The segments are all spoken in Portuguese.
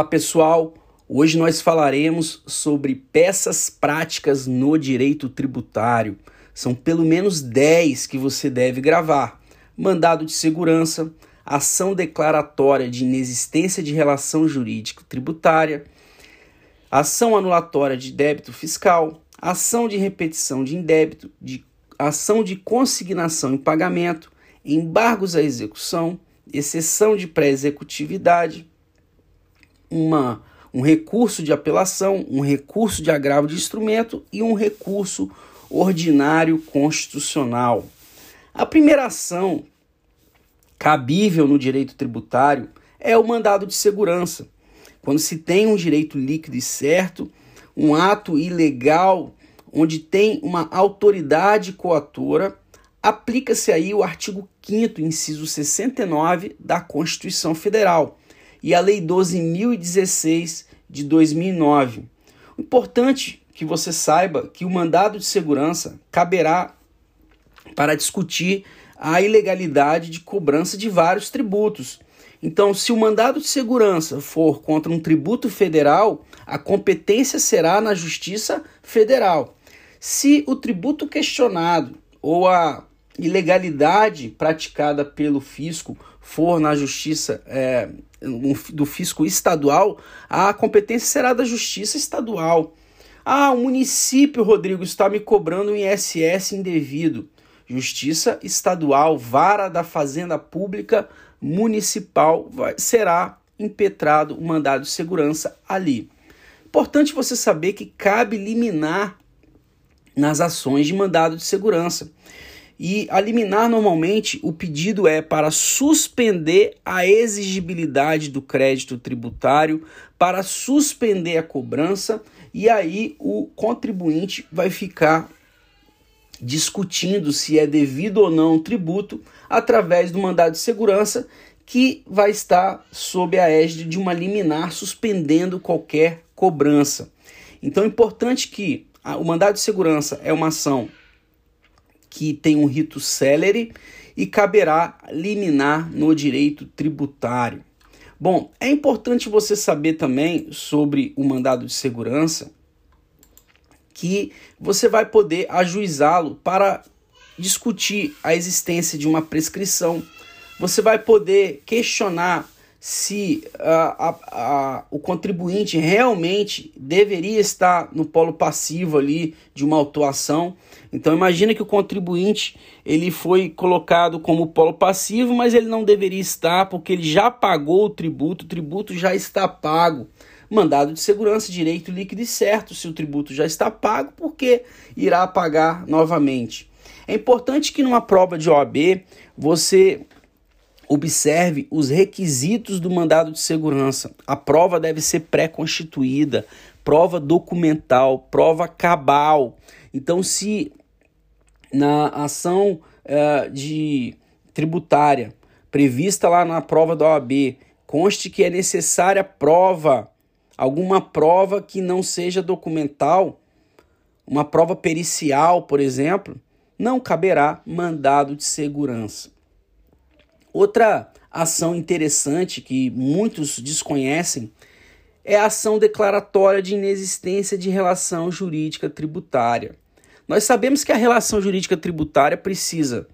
Olá pessoal, hoje nós falaremos sobre peças práticas no direito tributário. São pelo menos 10 que você deve gravar: mandado de segurança, ação declaratória de inexistência de relação jurídica tributária, ação anulatória de débito fiscal, ação de repetição de indébito, de ação de consignação em pagamento, embargos à execução, exceção de pré-executividade uma, um recurso de apelação, um recurso de agravo de instrumento e um recurso ordinário constitucional. A primeira ação cabível no direito tributário é o mandado de segurança. Quando se tem um direito líquido e certo, um ato ilegal onde tem uma autoridade coatora, aplica-se aí o artigo 5 inciso 69 da Constituição Federal e a Lei 12.016 de 2009. O importante que você saiba que o mandado de segurança caberá para discutir a ilegalidade de cobrança de vários tributos. Então, se o mandado de segurança for contra um tributo federal, a competência será na Justiça Federal. Se o tributo questionado ou a ilegalidade praticada pelo fisco for na Justiça é, do fisco estadual, a competência será da justiça estadual. Ah, o município, Rodrigo, está me cobrando um ISS indevido. Justiça estadual, vara da Fazenda Pública Municipal, vai, será impetrado o mandado de segurança ali. Importante você saber que cabe liminar nas ações de mandado de segurança. E a liminar, normalmente, o pedido é para suspender a exigibilidade do crédito tributário, para suspender a cobrança, e aí o contribuinte vai ficar discutindo se é devido ou não o tributo através do mandado de segurança, que vai estar sob a égide de uma liminar suspendendo qualquer cobrança. Então é importante que o mandado de segurança é uma ação que tem um rito célere e caberá liminar no direito tributário. Bom, é importante você saber também sobre o mandado de segurança que você vai poder ajuizá-lo para discutir a existência de uma prescrição. Você vai poder questionar se a, a, a, o contribuinte realmente deveria estar no polo passivo ali de uma autuação. Então imagina que o contribuinte ele foi colocado como polo passivo, mas ele não deveria estar porque ele já pagou o tributo, o tributo já está pago. Mandado de segurança, direito líquido e certo, se o tributo já está pago, porque irá pagar novamente. É importante que numa prova de OAB você Observe os requisitos do mandado de segurança. A prova deve ser pré-constituída, prova documental, prova cabal. Então, se na ação uh, de tributária prevista lá na prova da OAB conste que é necessária prova, alguma prova que não seja documental, uma prova pericial, por exemplo, não caberá mandado de segurança. Outra ação interessante que muitos desconhecem é a ação declaratória de inexistência de relação jurídica tributária. Nós sabemos que a relação jurídica tributária precisa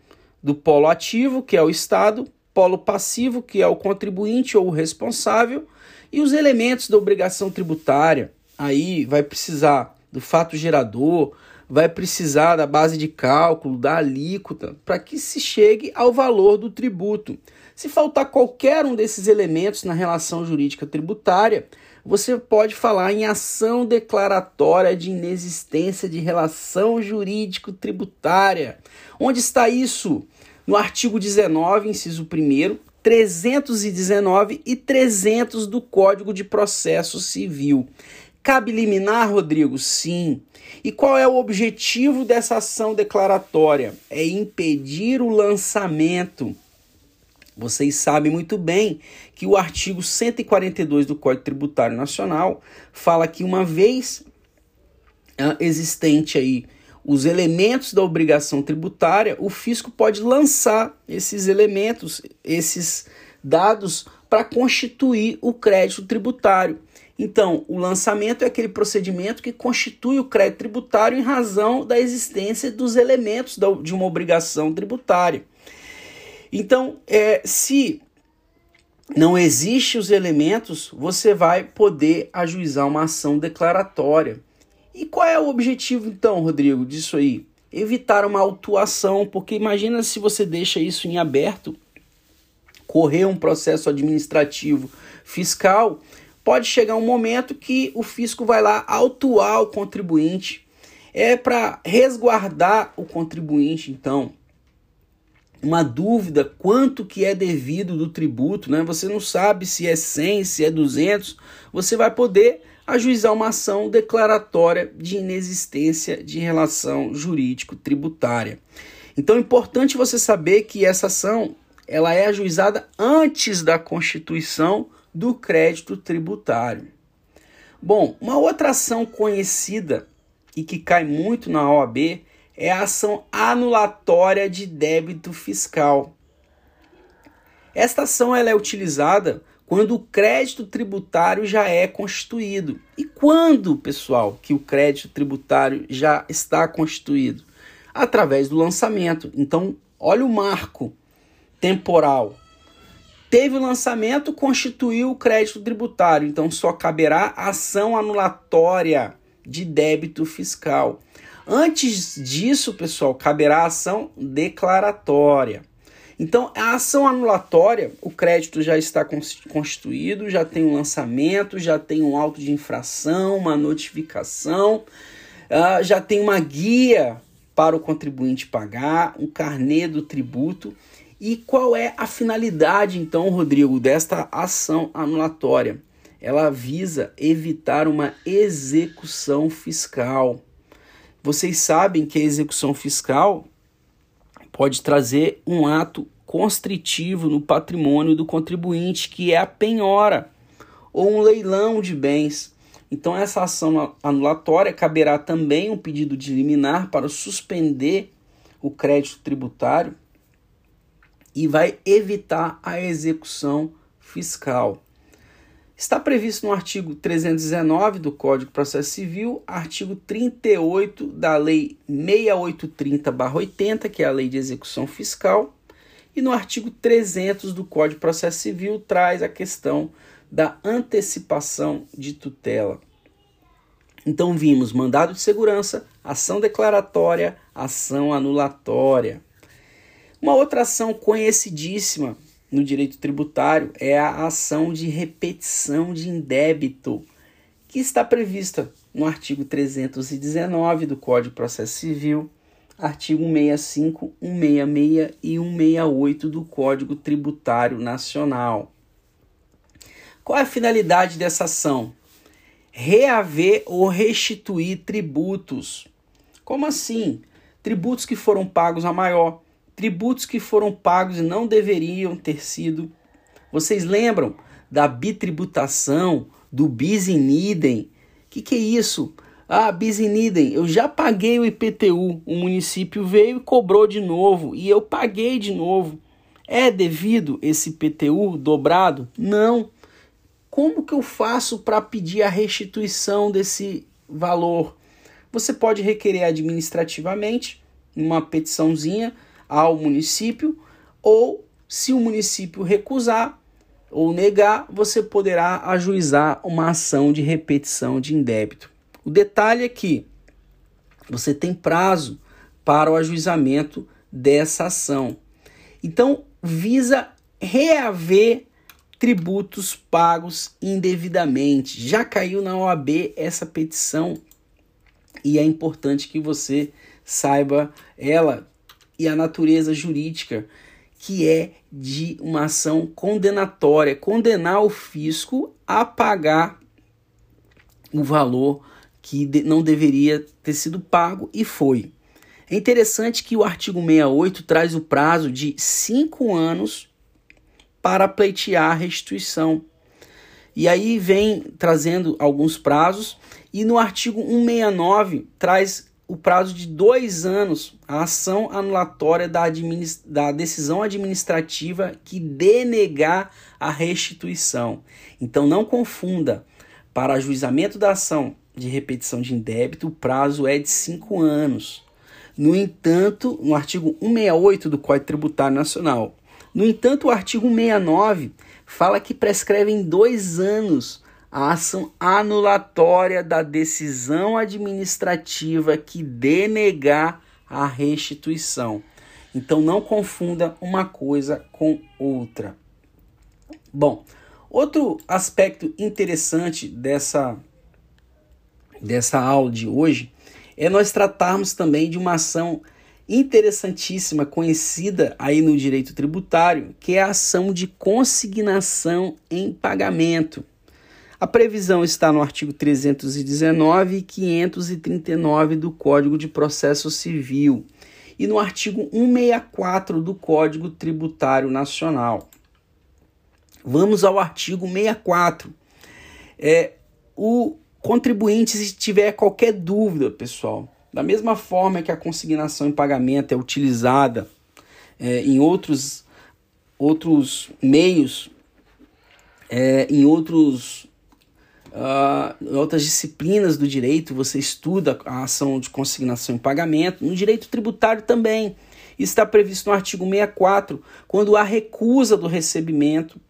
do polo ativo, que é o Estado, polo passivo, que é o contribuinte ou o responsável, e os elementos da obrigação tributária. Aí vai precisar do fato gerador, vai precisar da base de cálculo, da alíquota, para que se chegue ao valor do tributo. Se faltar qualquer um desses elementos na relação jurídica tributária, você pode falar em ação declaratória de inexistência de relação jurídico-tributária. Onde está isso? No artigo 19, inciso 1, 319 e 300 do Código de Processo Civil. Cabe liminar, Rodrigo? Sim. E qual é o objetivo dessa ação declaratória? É impedir o lançamento. Vocês sabem muito bem que o artigo 142 do Código Tributário Nacional fala que uma vez uh, existente aí os elementos da obrigação tributária, o fisco pode lançar esses elementos, esses dados para constituir o crédito tributário. Então, o lançamento é aquele procedimento que constitui o crédito tributário em razão da existência dos elementos de uma obrigação tributária. Então, é, se não existem os elementos, você vai poder ajuizar uma ação declaratória. E qual é o objetivo, então, Rodrigo, disso aí? Evitar uma autuação, porque imagina se você deixa isso em aberto, correr um processo administrativo fiscal pode chegar um momento que o fisco vai lá autuar o contribuinte. É para resguardar o contribuinte, então. Uma dúvida quanto que é devido do tributo, né? Você não sabe se é 100, se é 200, você vai poder ajuizar uma ação declaratória de inexistência de relação jurídico-tributária. Então é importante você saber que essa ação ela é ajuizada antes da constituição do crédito tributário. Bom, uma outra ação conhecida e que cai muito na OAB é a ação anulatória de débito fiscal. Esta ação ela é utilizada quando o crédito tributário já é constituído. E quando, pessoal, que o crédito tributário já está constituído? Através do lançamento. Então, olha o marco temporal Teve o lançamento, constituiu o crédito tributário, então só caberá ação anulatória de débito fiscal. Antes disso, pessoal, caberá ação declaratória. Então, a ação anulatória, o crédito já está constituído, já tem um lançamento, já tem um auto de infração, uma notificação, uh, já tem uma guia para o contribuinte pagar, um carnê do tributo e qual é a finalidade, então, Rodrigo, desta ação anulatória? Ela visa evitar uma execução fiscal. Vocês sabem que a execução fiscal pode trazer um ato constritivo no patrimônio do contribuinte, que é a penhora ou um leilão de bens. Então, essa ação anulatória caberá também um pedido de liminar para suspender o crédito tributário e vai evitar a execução fiscal. Está previsto no artigo 319 do Código de Processo Civil, artigo 38 da Lei 6830-80, que é a Lei de Execução Fiscal, e no artigo 300 do Código de Processo Civil traz a questão da antecipação de tutela. Então vimos mandado de segurança, ação declaratória, ação anulatória. Uma outra ação conhecidíssima no direito tributário é a ação de repetição de indébito, que está prevista no artigo 319 do Código de Processo Civil, artigo 165, 166 e 168 do Código Tributário Nacional. Qual é a finalidade dessa ação? Reaver ou restituir tributos. Como assim? Tributos que foram pagos a maior, tributos que foram pagos e não deveriam ter sido. Vocês lembram da bitributação, do bis in idem? Que, que é isso? Ah, bis in idem, eu já paguei o IPTU, o município veio e cobrou de novo, e eu paguei de novo. É devido esse IPTU dobrado? Não. Como que eu faço para pedir a restituição desse valor? Você pode requerer administrativamente uma petiçãozinha ao município, ou se o município recusar ou negar, você poderá ajuizar uma ação de repetição de indébito. O detalhe é que você tem prazo para o ajuizamento dessa ação. Então, visa reaver tributos pagos indevidamente. Já caiu na OAB essa petição e é importante que você saiba ela e a natureza jurídica, que é de uma ação condenatória, condenar o fisco a pagar o valor que não deveria ter sido pago e foi. É interessante que o artigo 68 traz o prazo de cinco anos para pleitear a restituição. E aí vem trazendo alguns prazos, e no artigo 169 traz o prazo de dois anos a ação anulatória da, da decisão administrativa que denegar a restituição. Então não confunda. Para ajuizamento da ação de repetição de indébito, o prazo é de cinco anos. No entanto, no artigo 168 do Código Tributário Nacional, no entanto, o artigo 169 fala que prescreve em dois anos a ação anulatória da decisão administrativa que denegar a restituição. Então não confunda uma coisa com outra. Bom, outro aspecto interessante dessa dessa aula de hoje é nós tratarmos também de uma ação interessantíssima, conhecida aí no direito tributário, que é a ação de consignação em pagamento. A previsão está no artigo 319 e 539 do Código de Processo Civil e no artigo 164 do Código Tributário Nacional. Vamos ao artigo 64. É, o contribuinte, se tiver qualquer dúvida, pessoal, da mesma forma que a consignação em pagamento é utilizada é, em outros, outros meios, é, em outros, uh, outras disciplinas do direito, você estuda a ação de consignação em pagamento, no direito tributário também. está previsto no artigo 64, quando há recusa do recebimento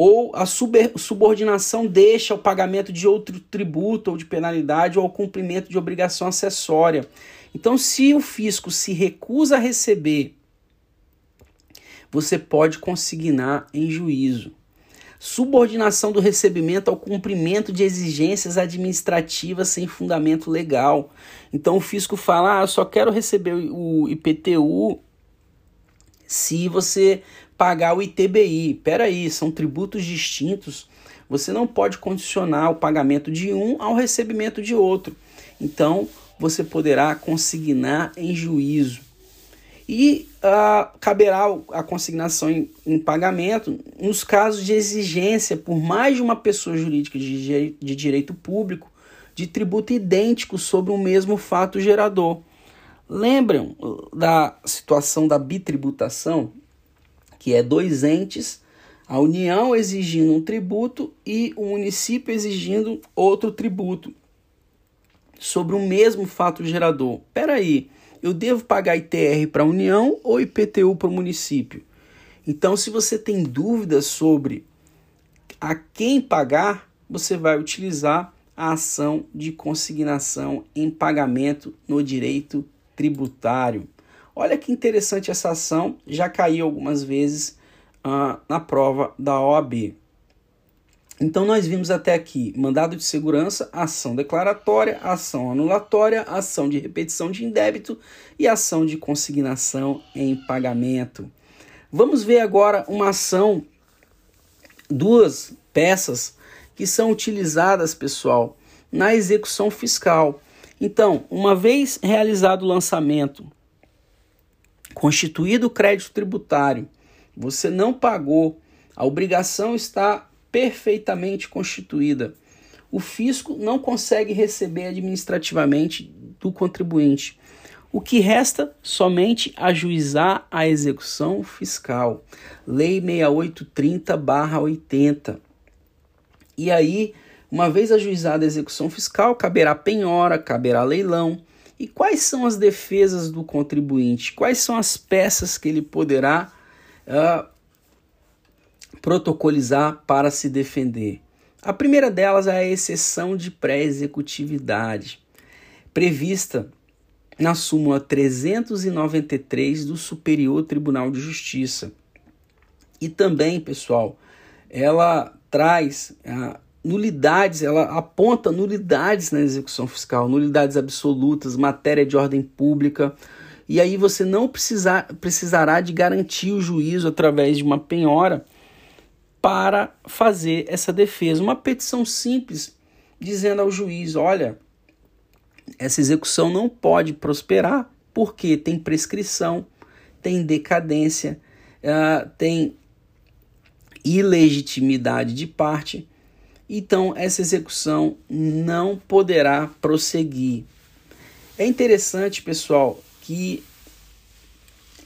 ou a subordinação deixa o pagamento de outro tributo ou de penalidade ou o cumprimento de obrigação acessória. Então, se o fisco se recusa a receber, você pode consignar em juízo. Subordinação do recebimento ao cumprimento de exigências administrativas sem fundamento legal. Então o fisco fala: ah, eu só quero receber o IPTU se você pagar o ITBI. Peraí, são tributos distintos. Você não pode condicionar o pagamento de um ao recebimento de outro. Então, você poderá consignar em juízo. E uh, caberá a consignação em, em, pagamento nos casos de exigência por mais de uma pessoa jurídica de, de direito público de tributo idêntico sobre o mesmo fato gerador. Lembram da situação da bitributação? que é dois entes, a União exigindo um tributo e o município exigindo outro tributo sobre o mesmo fato gerador. Peraí, eu devo pagar ITR para a União ou IPTU para o município? Então, se você tem dúvidas sobre a quem pagar, você vai utilizar a ação de consignação em pagamento no direito tributário. Olha que interessante essa ação, já caiu algumas vezes uh, na prova da OAB. Então nós vimos até aqui mandado de segurança, ação declaratória, ação anulatória, ação de repetição de indébito e ação de consignação em pagamento. Vamos ver agora uma ação, duas peças que são utilizadas, pessoal, na execução fiscal. Então, uma vez realizado o lançamento Constituído o crédito tributário, você não pagou, a obrigação está perfeitamente constituída. O fisco não consegue receber administrativamente do contribuinte. O que resta somente ajuizar a execução fiscal. Lei 6830/80. E aí, uma vez ajuizada a execução fiscal, caberá penhora, caberá leilão, e quais são as defesas do contribuinte? Quais são as peças que ele poderá uh, protocolizar para se defender? A primeira delas é a exceção de pré-executividade, prevista na súmula 393 do Superior Tribunal de Justiça. E também, pessoal, ela traz uh, nulidades, ela aponta nulidades na execução fiscal, nulidades absolutas, matéria de ordem pública. E aí você não precisar, precisará de garantir o juízo através de uma penhora para fazer essa defesa. Uma petição simples dizendo ao juiz: olha, essa execução não pode prosperar porque tem prescrição, tem decadência, uh, tem ilegitimidade de parte então essa execução não poderá prosseguir. É interessante, pessoal, que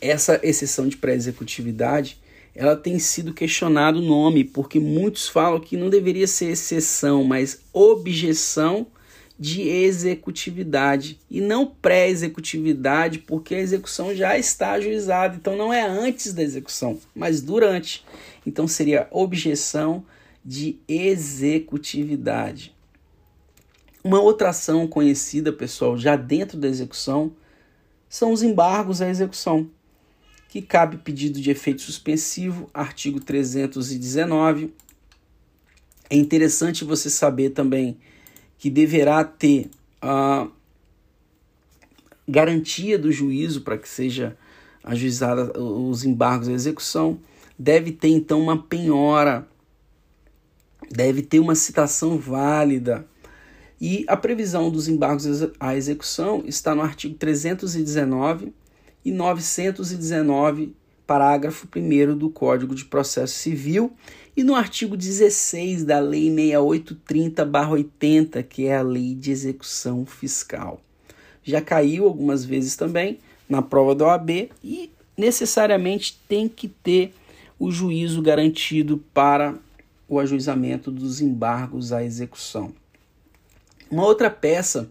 essa exceção de pré-executividade ela tem sido questionado o nome, porque muitos falam que não deveria ser exceção, mas objeção de executividade e não pré-executividade, porque a execução já está ajuizada, então não é antes da execução, mas durante. Então seria objeção de executividade. Uma outra ação conhecida, pessoal, já dentro da execução, são os embargos à execução que cabe pedido de efeito suspensivo, artigo 319. É interessante você saber também que deverá ter a garantia do juízo para que seja ajuizada os embargos à execução. Deve ter então uma penhora, deve ter uma citação válida. E a previsão dos embargos à execução está no artigo 319 e 919, parágrafo 1 do Código de Processo Civil, e no artigo 16 da Lei 6830-80, que é a Lei de Execução Fiscal. Já caiu algumas vezes também na prova da OAB e necessariamente tem que ter o juízo garantido para o ajuizamento dos embargos à execução. Uma outra peça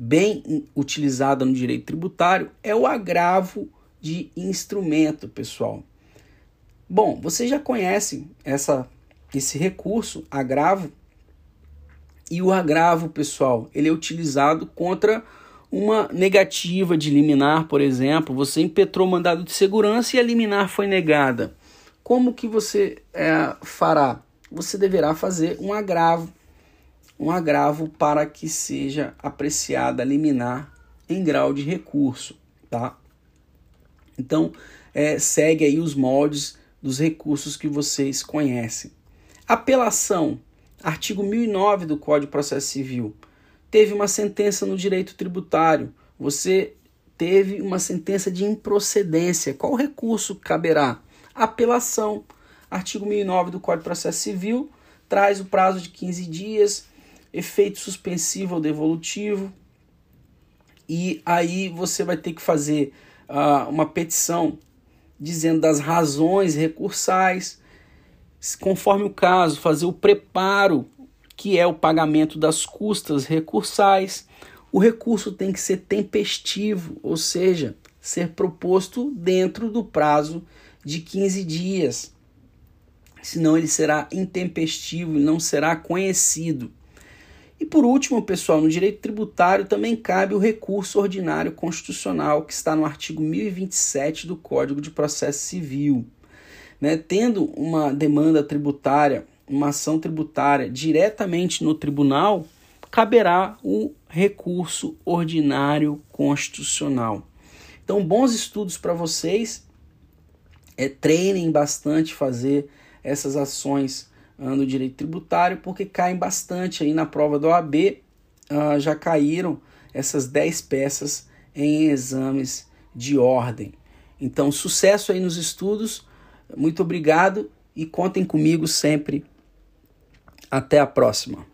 bem utilizada no direito tributário é o agravo de instrumento, pessoal. Bom, você já conhece essa, esse recurso, agravo, e o agravo, pessoal, ele é utilizado contra uma negativa de liminar, por exemplo, você impetrou mandado de segurança e a liminar foi negada. Como que você é, fará? Você deverá fazer um agravo um agravo para que seja apreciada liminar em grau de recurso, tá? Então, é, segue aí os moldes dos recursos que vocês conhecem. Apelação, artigo 1009 do Código de Processo Civil. Teve uma sentença no direito tributário, você teve uma sentença de improcedência. Qual recurso caberá? Apelação. Artigo 1009 do Código de Processo Civil traz o prazo de 15 dias efeito suspensivo ou devolutivo. E aí você vai ter que fazer uh, uma petição dizendo das razões recursais, conforme o caso, fazer o preparo, que é o pagamento das custas recursais. O recurso tem que ser tempestivo, ou seja, ser proposto dentro do prazo de 15 dias. Senão ele será intempestivo e não será conhecido. E por último, pessoal, no direito tributário também cabe o recurso ordinário constitucional, que está no artigo 1027 do Código de Processo Civil. Né? Tendo uma demanda tributária, uma ação tributária diretamente no tribunal, caberá o recurso ordinário constitucional. Então, bons estudos para vocês. É, treinem bastante fazer essas ações no direito tributário, porque caem bastante aí na prova do OAB, uh, já caíram essas 10 peças em exames de ordem. Então, sucesso aí nos estudos, muito obrigado e contem comigo sempre. Até a próxima.